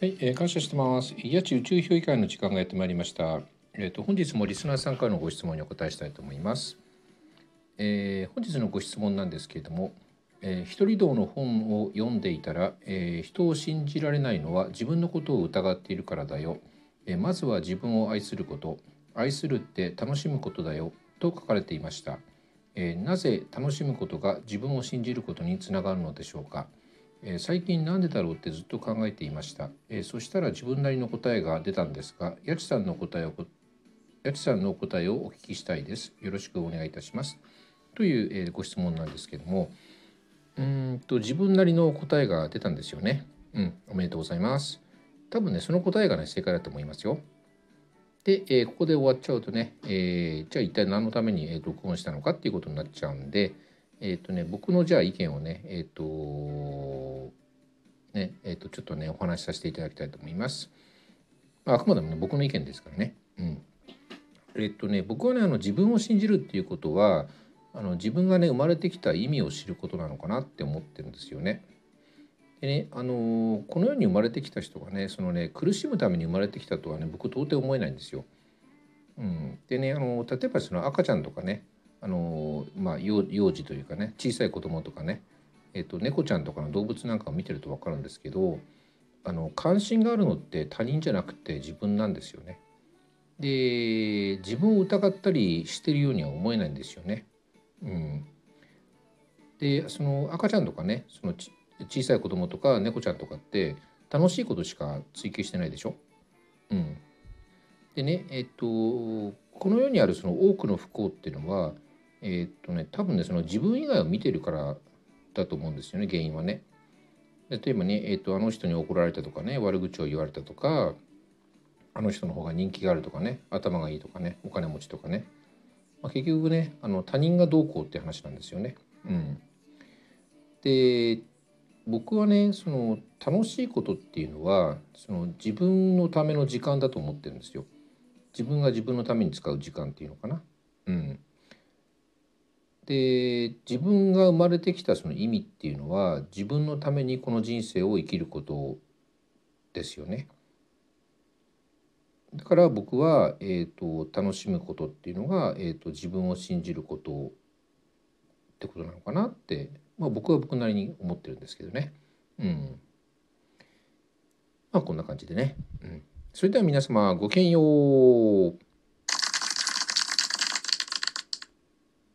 はい、えー、感謝してます。八千宇宙評議会の時間がやってまいりました。えっ、と本日もリスナーさんからのご質問にお答えしたいと思います。えー本日のご質問なんですけれども、えー一人道の本を読んでいたら、えー人を信じられないのは自分のことを疑っているからだよ。えーまずは自分を愛すること、愛するって楽しむことだよと書かれていました。えーなぜ楽しむことが自分を信じることにつながるのでしょうか。え最近なんでだろうってずっと考えていました、えそしたら自分なりの答えが出たんですが八千さんの答えをこ八千さんの答えをお聞きしたいです。よろしくお願いいたします。という、えご質問なんですけども。うんと自分なりの答えが出たんですよね。うんおめでとうございます。多分ねその答えがね正解だと思いますよ。で、えここで終わっちゃうとね、えーじゃあ一体何のために、録音したのかっていうことになっちゃうんでえっ、とね僕のじゃあ意見をねえっ、とねえっ、とちょっとねお話しさせていただきたいと思います。あくまでもね僕の意見ですからね。うん。えっ、とね僕はねあの自分を信じるっていうことはあの自分がね生まれてきた意味を知ることなのかなって思ってるんですよね。でねあのこの世に生まれてきた人がねそのね苦しむために生まれてきたとはね僕到底思えないんですよ。うん、でねあの例えばその赤ちゃんとかねあのまあ幼幼児というかね小さい子供とかね、えっと猫ちゃんとかの動物なんかを見てると分かるんですけどあの関心があるのって他人じゃなくて自分なんですよね。で自分を疑ったりしてるようには思えないんですよね。うん、でその赤ちゃんとかねそのち小さい子供とか猫ちゃんとかって楽しいことしか追求してないでしょ？うん、でねえっとこの世にあるその多くの不幸っていうのはえっとね多分ねその自分以外を見てるからだと思うんですよね原因はね。例えばね、えっとあの人に怒られたとかね悪口を言われたとかあの人の方が人気があるとかね頭がいいとかねお金持ちとかね、まあ、結局ねあの他人がどうこうって話なんですよね。うん、で僕はねその楽しいことっていうのはその自分のための時間だと思ってるんですよ。自分が自分のために使う時間っていうのかな。で自分が生まれてきたその意味っていうのは自分のためにこの人生を生きることですよね。だから僕は、えー、と楽しむことっていうのが、えー、と自分を信じることってことなのかなって、まあ、僕は僕なりに思ってるんですけどね。うん。まあこんな感じでね。うん、それでは皆様ごきげんよう。